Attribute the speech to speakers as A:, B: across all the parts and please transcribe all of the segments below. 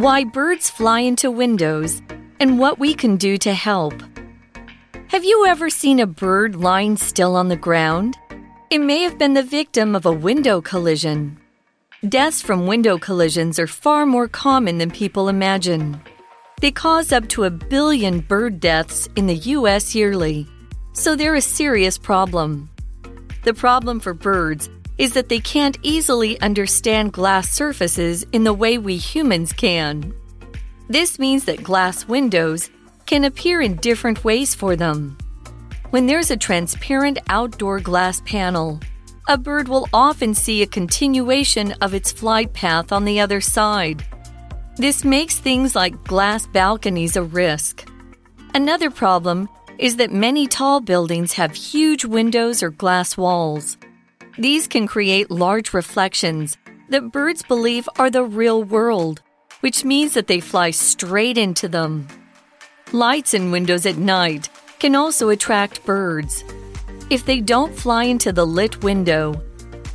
A: why birds fly into windows, and what we can do to help. Have you ever seen a bird lying still on the ground? It may have been the victim of a window collision. Deaths from window collisions are far more common than people imagine. They cause up to a billion bird deaths in the U.S. yearly, so they're a serious problem. The problem for birds is that they can't easily understand glass surfaces in the way we humans can. This means that glass windows can appear in different ways for them. When there's a transparent outdoor glass panel, a bird will often see a continuation of its flight path on the other side. This makes things like glass balconies a risk. Another problem is that many tall buildings have huge windows or glass walls. These can create large reflections that birds believe are the real world, which means that they fly straight into them. Lights in windows at night can also attract birds. If they don't fly into the lit window,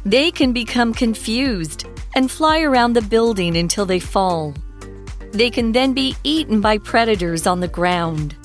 A: they can become confused and fly around the building until they fall. They can then be eaten by predators on the ground.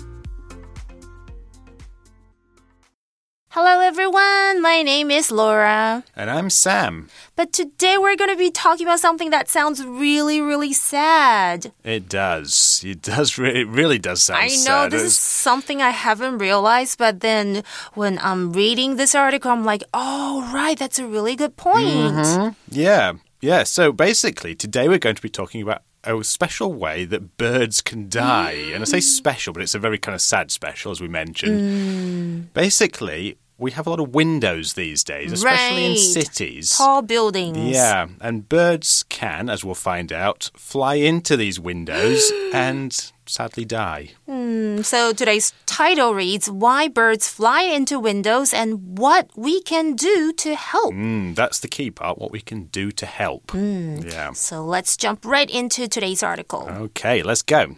B: Hello, everyone. My name is Laura.
C: And I'm Sam.
B: But today we're going to be talking about something that sounds really, really sad.
C: It does. It does. Re it really does sound
B: I know
C: sad.
B: this is something I haven't realized, but then when I'm reading this article, I'm like, oh, right, that's a really good point.
C: Mm -hmm. Yeah. Yeah. So basically, today we're going to be talking about a special way that birds can die. and I say special, but it's a very kind of sad special, as we mentioned.
B: Mm.
C: Basically, we have a lot of windows these days, especially
B: right.
C: in cities.
B: Tall buildings.
C: Yeah, and birds can, as we'll find out, fly into these windows and sadly die.
B: Mm, so today's title reads Why Birds Fly into Windows and What We Can Do to Help.
C: Mm, that's the key part, what we can do to help. Yeah.
B: So let's jump right into today's article.
C: Okay, let's go.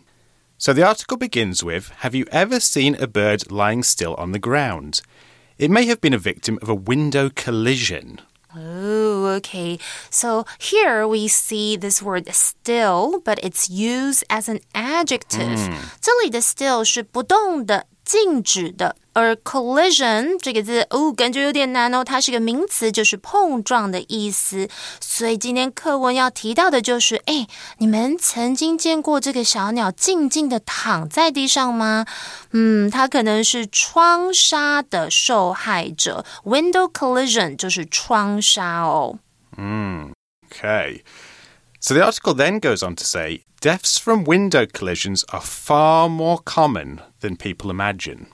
C: So the article begins with Have you ever seen a bird lying still on the ground? It may have been a victim of a window collision.
B: Oh, okay. So here we see this word still, but it's used as an adjective. 这里的 still 是不动的、静止的。 而 collision 这个字哦，感觉有点难哦，它是个名词，就是碰撞的意思。所以今天课文要提到的就是，哎，你们曾经见过这个小鸟静静的躺在地上吗？嗯，它可能是窗杀的受害者，window collision 就是窗杀哦。
C: 嗯，Okay. So the article then goes on to say deaths from window collisions are far more common than people imagine.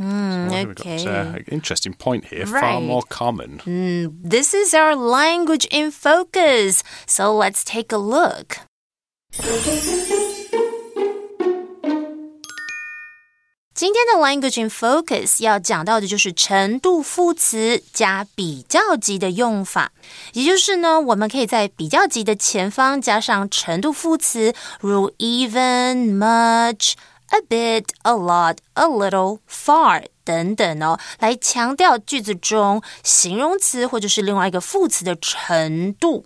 B: Mm,
C: so
B: okay.
C: Got, uh, interesting point here.
B: Right.
C: Far more common.
B: Mm, this is our language in focus. So let's take a look. 今天的 language in focus 要讲到的就是程度副词加比较级的用法，也就是呢，我们可以在比较级的前方加上程度副词，如 even、much、 A bit、a lot、a little、far 等等哦，来强调句子中形容词或者是另外一个副词的程度。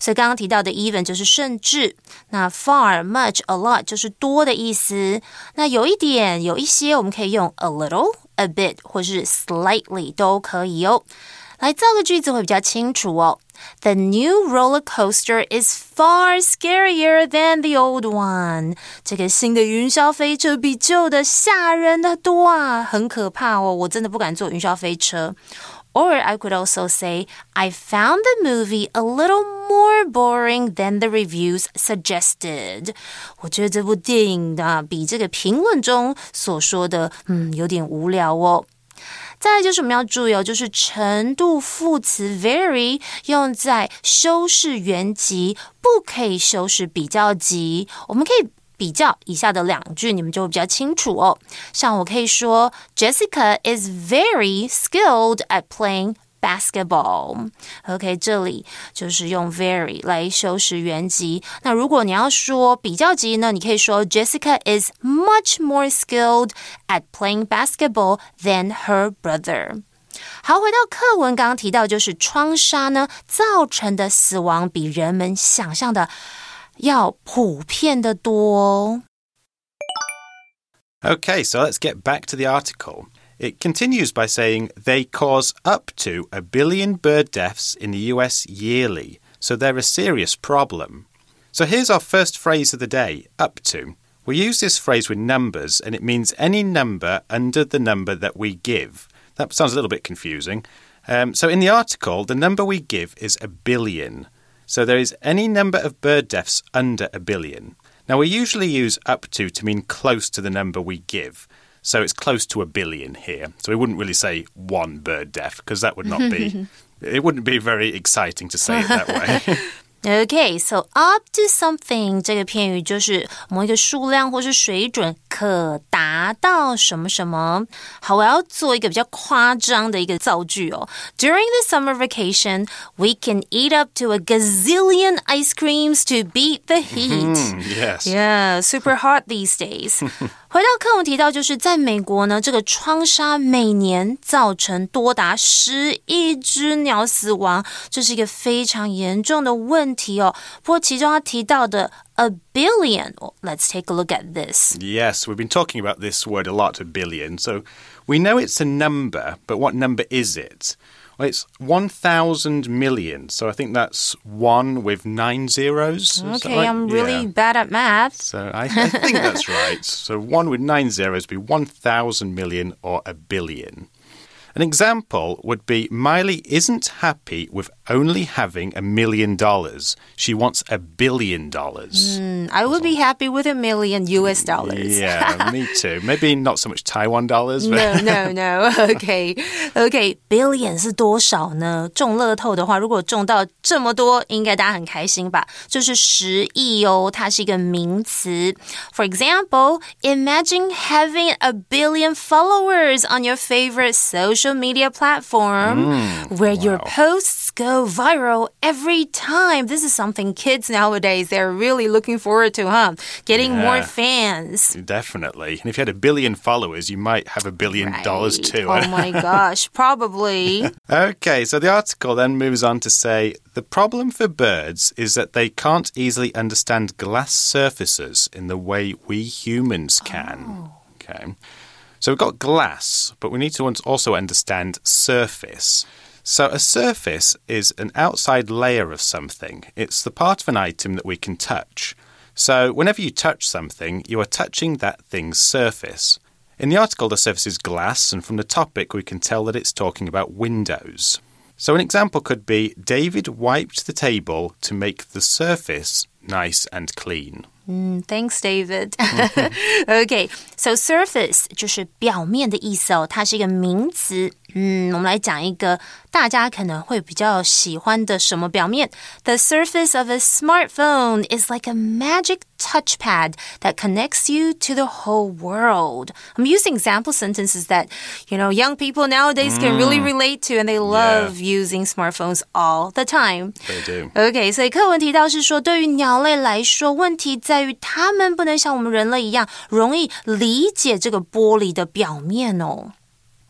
B: 所以刚刚提到的 even 就是甚至，那 far、much、a lot 就是多的意思。那有一点、有一些，我们可以用 a little、a bit 或是 slightly 都可以哦。来造个句子会比较清楚哦。The new roller coaster is far scarier than the old one。这个新的云霄飞车比旧的吓人的多啊，很可怕哦，我真的不敢坐云霄飞车。Or I could also say, I found the movie a little more boring than the reviews suggested. 我觉得这部电影啊，比这个评论中所说的，嗯，有点无聊哦。 再来就是我们要注意哦，就是程度副词 very 用在修饰原级，不可以修饰比较级。我们可以比较以下的两句，你们就会比较清楚哦。像我可以说，Jessica is very skilled at playing basketball。OK，这里就是用 very 来修饰原级。那如果你要说比较级呢，你可以说 Jessica is much more skilled at playing basketball than her brother。好，回到课文，刚刚提到就是窗杀呢造成的死亡比人们想象的要普遍的多。
C: Okay, so let's get back to the article. It continues by saying they cause up to a billion bird deaths in the US yearly, so they're a serious problem. So here's our first phrase of the day up to. We use this phrase with numbers, and it means any number under the number that we give. That sounds a little bit confusing. Um, so in the article, the number we give is a billion. So there is any number of bird deaths under a billion. Now, we usually use up to to mean close to the number we give. So it's close to a billion here. So we wouldn't really say one bird death because that would not be, it wouldn't be very exciting to say it that way.
B: Okay, so up to something 这个片语就是某一个数量或是水准可达到什么什么。好，我要做一个比较夸张的一个造句哦。During the summer vacation, we can eat up to a gazillion ice creams to beat the heat.
C: yes.
B: Yeah, super hot these days. 回到课文提到，就是在美国呢，这个窗杀每年造成多达十亿只鸟死亡，这是一个非常严重的问题哦。不过其中他提到的。a billion. Let's take a look at this.
C: Yes, we've been talking about this word a lot, a billion. So we know it's a number, but what number is it? Well, it's 1,000 million. So I think that's one with nine zeros.
B: Okay, right? I'm really yeah. bad at math.
C: So I, I think that's right. So one with nine zeros would be 1,000 million or a billion. An example would be Miley isn't happy with only having a million dollars. She wants a billion dollars.
B: Mm, I would be happy with a million US dollars.
C: yeah, me too. Maybe not so much Taiwan dollars.
B: But... No, no, no. Okay, okay. Billion 是多少呢？中乐透的话，如果中到这么多，应该大家很开心吧？就是十亿哦，它是一个名词。For example, imagine having a billion followers on your favorite social social media platform mm, where wow. your posts go viral every time. This is something kids nowadays they're really looking forward to, huh? Getting yeah, more fans.
C: Definitely. And if you had a billion followers, you might have a billion right. dollars too.
B: Oh my gosh, probably.
C: okay, so the article then moves on to say the problem for birds is that they can't easily understand glass surfaces in the way we humans can. Oh. Okay. So we've got glass, but we need to also understand surface. So a surface is an outside layer of something. It's the part of an item that we can touch. So whenever you touch something, you are touching that thing's surface. In the article, the surface is glass, and from the topic, we can tell that it's talking about windows. So an example could be David wiped the table to make the surface nice and clean.
B: Mm, thanks, David. okay, so surface 就是表面的意思哦，它是一个名词。 嗯，我们来讲一个大家可能会比较喜欢的什么表面？The surface of a smartphone is like a magic touchpad that connects you to the whole world. I'm using example sentences that you know young people nowadays can really mm. relate to, and they love yeah. using smartphones all the time.
C: They do.
B: Okay, 所以课文提到是说，对于鸟类来说，问题在于它们不能像我们人类一样容易理解这个玻璃的表面哦。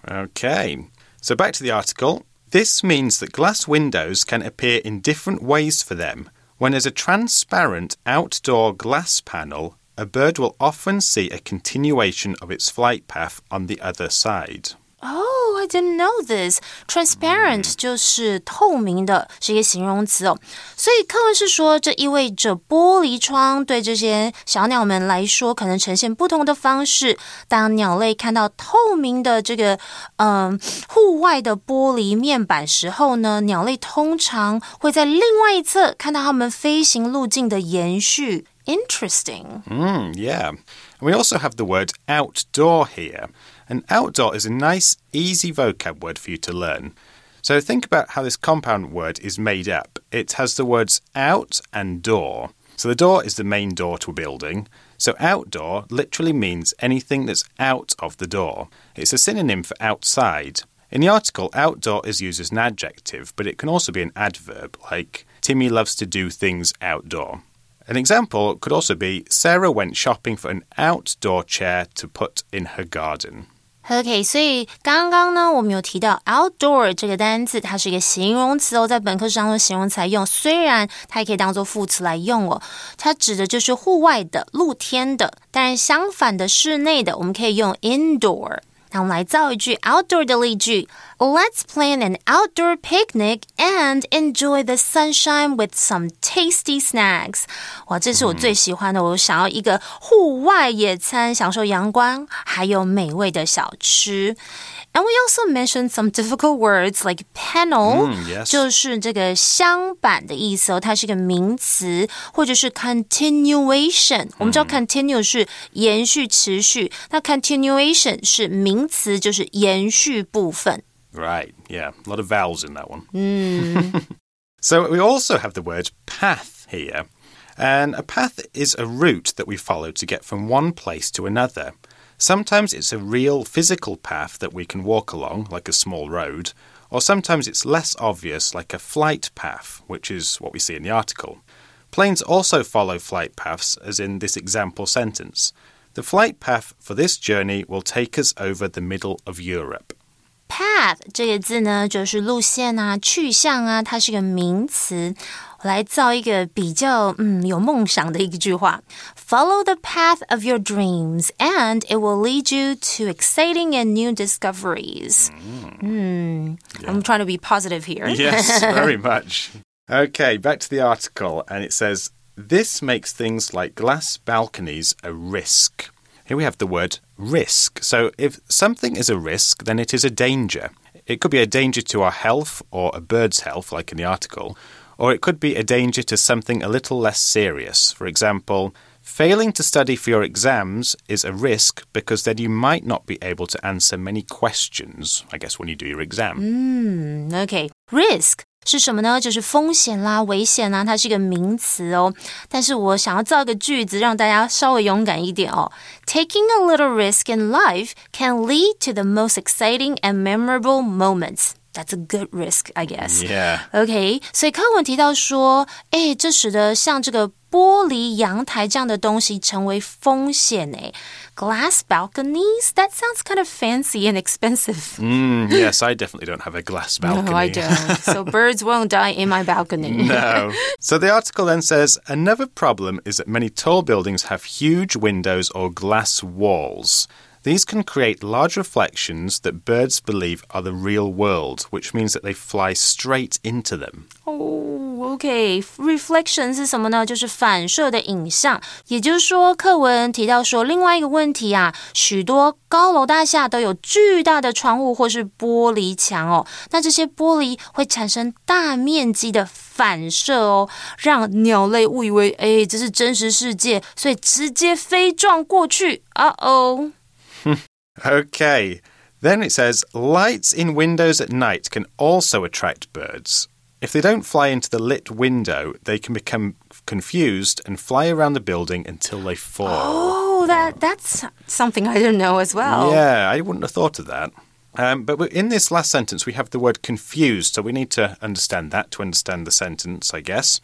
C: Okay. So back to the article. This means that glass windows can appear in different ways for them. When there's a transparent outdoor glass panel, a bird will often see a continuation of its flight path on the other side.
B: Oh, I didn't know this. Transparent 就是透明的，是一个形容词哦。所以课文是说，这意味着玻璃窗对这些小鸟们来说，可能呈现不同的方式。当鸟类看到透明的这个嗯户外的玻璃面板时候呢，鸟类通常会在另外一侧看到它们飞行路径的延续。Interesting.
C: Mm, yeah. And we also have the word outdoor here. And outdoor is a nice, easy vocab word for you to learn. So think about how this compound word is made up. It has the words out and door. So the door is the main door to a building. So outdoor literally means anything that's out of the door. It's a synonym for outside. In the article, outdoor is used as an adjective, but it can also be an adverb, like Timmy loves to do things outdoor. An example could also be Sarah went shopping for an outdoor chair to put in her garden.
B: OK，所以刚刚呢，我们有提到 outdoor 这个单词，它是一个形容词哦，在本课当中形容词来用，虽然它也可以当做副词来用哦，它指的就是户外的、露天的，但是相反的室内的，我们可以用 indoor。那我们来造一句 outdoor 的例句 Let's plan an outdoor picnic and enjoy the sunshine with some tasty snacks. snacks。哇，这是我最喜欢的，我想要一个户外野餐，享受阳光，还有美味的小吃。And we also mentioned some difficult words like panel，、
C: mm, yes.
B: 就是这个镶板的意思哦，它是一个名词，或者是 continuation。Mm. continue 是延续、持续，那 continuation 是名词，就是延续部分。
C: Right, yeah. A lot of vowels in that one. Hmm. so we also have the word path here. And a path is a route that we follow to get from one place to another. Sometimes it's a real physical path that we can walk along, like a small road, or sometimes it's less obvious, like a flight path, which is what we see in the article. Planes also follow flight paths, as in this example sentence. The flight path for this journey will take us over the middle of Europe.
B: path 这个字呢，就是路线啊、去向啊，它是个名词。我来造一个比较嗯有梦想的一句话：Follow the path of your dreams, and it will lead you to exciting and new discoveries. Hmm. I'm trying to be positive here.
C: Yes, very much. Okay, back to the article, and it says this makes things like glass balconies a risk. Here we have the word risk. So, if something is a risk, then it is a danger. It could be a danger to our health or a bird's health, like in the article, or it could be a danger to something a little less serious. For example, failing to study for your exams is a risk because then you might not be able to answer many questions, I guess, when you do your exam.
B: Mm, OK, risk 是什么呢？就是风险啦、危险啦，它是一个名词哦。但是我想要造一个句子，让大家稍微勇敢一点哦。Taking a little risk in life can lead to the most exciting and memorable moments. That's a good risk, I guess.
C: Yeah.
B: OK，所以课文提到说，哎，这使得像这个玻璃阳台这样的东西成为风险哎。Glass balconies? That sounds kind of fancy and expensive.
C: Mm, yes, I definitely don't have a glass balcony.
B: No, I don't. So birds won't die in my balcony.
C: No. So the article then says another problem is that many tall buildings have huge windows or glass walls. These can create large reflections that birds believe are the real world, which means that they fly straight into them.
B: 哦、 O k reflection 是什么呢？就是反射的影像。也就是说，课文提到说，另外一个问题啊，许多高楼大厦都有巨大的窗户或是玻璃墙哦。那这些玻璃会产生大面积的反射哦，让鸟类误以为哎这是真实世界，所以直接飞撞过去。啊哦。
C: OK。Then it says lights in windows at night can also attract birds. If they don't fly into the lit window, they can become confused and fly around the building until they fall.
B: Oh, that that's something I didn't know as well.
C: Yeah, I wouldn't have thought of that. Um, but in this last sentence, we have the word confused, so we need to understand that to understand the sentence, I guess.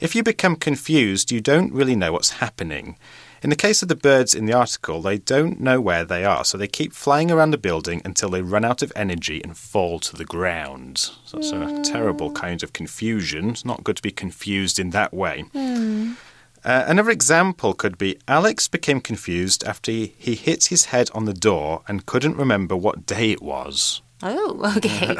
C: If you become confused, you don't really know what's happening. In the case of the birds in the article, they don't know where they are, so they keep flying around the building until they run out of energy and fall to the ground. So that's a terrible kind of confusion. It's not good to be confused in that way. Uh, another example could be Alex became confused after he, he hit his head on the door and couldn't remember what day it was.
B: Oh, okay.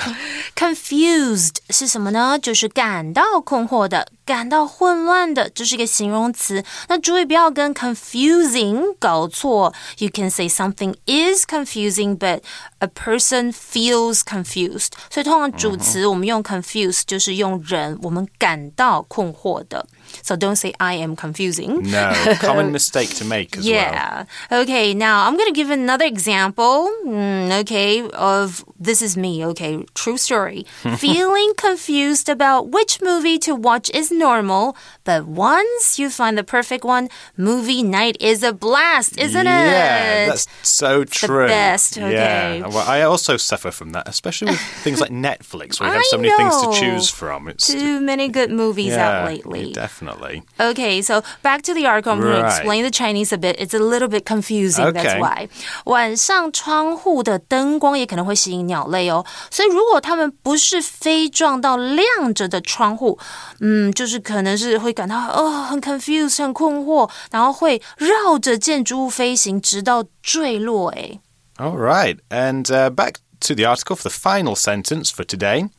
B: Confused 是什么呢？就是感到困惑的，感到混乱的，这是一个形容词。那注意不要跟 confusing 搞错。You can say something is confusing, but a person feels confused. 所以通常主词我们用 confused 就是用人，我们感到困惑的。So don't say I am confusing.
C: No, common mistake to make as well.
B: Yeah. Okay, now I'm going to give another example, mm, okay, of this is me, okay? True story. Feeling confused about which movie to watch is normal, but once you find the perfect one, movie night is a blast, isn't
C: yeah,
B: it?
C: that's so true.
B: The best, okay.
C: Yeah. Well, I also suffer from that, especially with things like Netflix, where you have so many things to choose from. It's
B: Too many good movies
C: yeah,
B: out lately.
C: definitely
B: Okay, so back to the article. I'm going to
C: Right.
B: explain the Chinese a bit. It's a little bit confusing. That's
C: Okay.
B: why. 晚上窗户的灯光也可能会吸引鸟类哦，所以如果它们不是飞撞到亮着的窗户，嗯，就是可能是会感到哦很 confused 很困惑，然后会绕着建筑物飞行，直到坠落。哎，
C: All right. And uh, back to the article for the final sentence for today.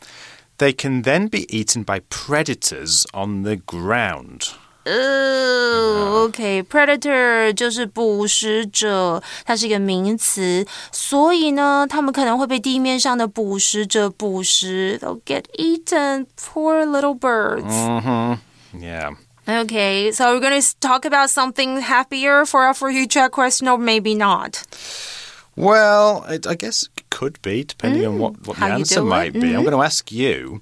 C: They can then be eaten by predators on the ground.
B: 呃，OK，predator、就是捕食者，它是一个名词，所以呢，它们可能会被地面上的捕食者捕食，they'll get eaten. Poor little birds.
C: Mm-hmm. Yeah.
B: Okay, so we're going to talk about something happier for our for you check question, or maybe not.
C: Well, it, I guess it could be, depending on what, what the answer might be. I'm going to ask you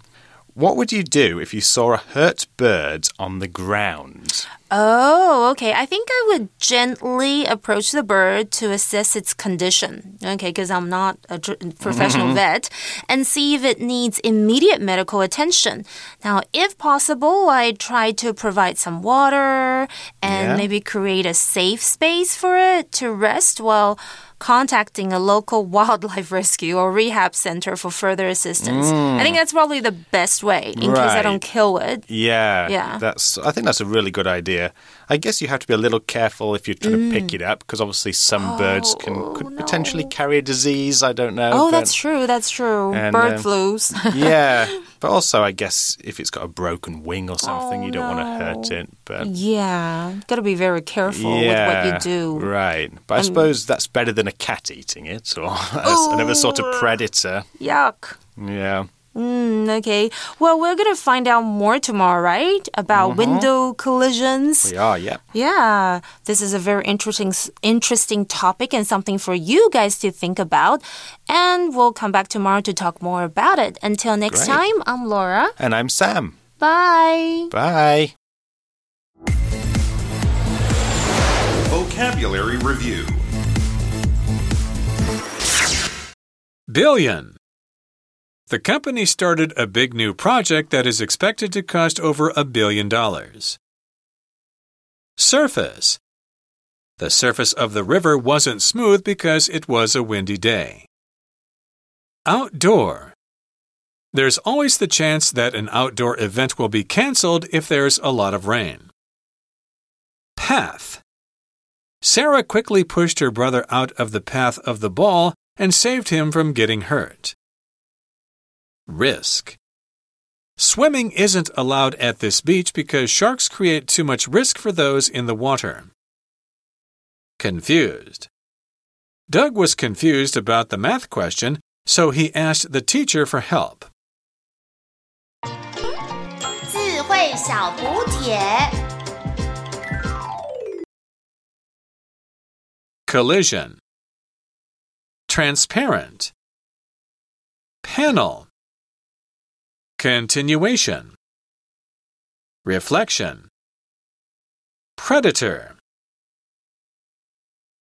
C: what would you do if you saw a hurt bird on the ground?
B: Oh, okay. I think I would gently approach the bird to assess its condition. Okay, because I'm not a professional mm-hmm. vet, and see if it needs immediate medical attention. Now, if possible, I try to provide some water and
C: Yeah.
B: maybe create a safe space for it to rest while contacting a local wildlife rescue or rehab center for further assistance. I think mm. that's probably the best way in case I don't kill it.
C: Yeah,
B: Yeah.
C: That's. I think that's a really good idea. I guess you have to be a little careful if you're trying to pick it up because obviously some birds can could potentially carry a disease. I don't know.
B: Oh,
C: but-
B: that's true. That's true.
C: And,
B: Bird
C: um,
B: flus.
C: yeah, but also I guess if it's got a broken wing or something,
B: Oh,
C: you don't want to hurt it. But
B: yeah, gotta be very careful
C: yeah,
B: with what you do.
C: Right, but I suppose that's better than a cat eating it or another sort of predator.
B: Yuck.
C: Yeah.
B: Mm, okay. Well, we're gonna find out more tomorrow, right? About window collisions.
C: We are, yeah.
B: Yeah, this is a very interesting interesting topic and something for you guys to think about. And we'll come back tomorrow to talk more about it. Until next
C: Great.
B: time, I'm Laura.
C: And I'm Sam.
B: Bye.
C: Bye.
D: Vocabulary Review
E: Billion. The company started a big new project that is expected to cost over a billion dollars. Surface. The surface of the river wasn't smooth because it was a windy day. Outdoor. There's always the chance that an outdoor event will be cancelled if there's a lot of rain. Path. Sarah quickly pushed her brother out of the path of the ball and saved him from getting hurt risk. Swimming isn't allowed at this beach because sharks create too much risk for those in the water. Confused. Doug was confused about the math question, so he asked the teacher for help. Collision Transparent Panel Continuation. Reflection. Predator.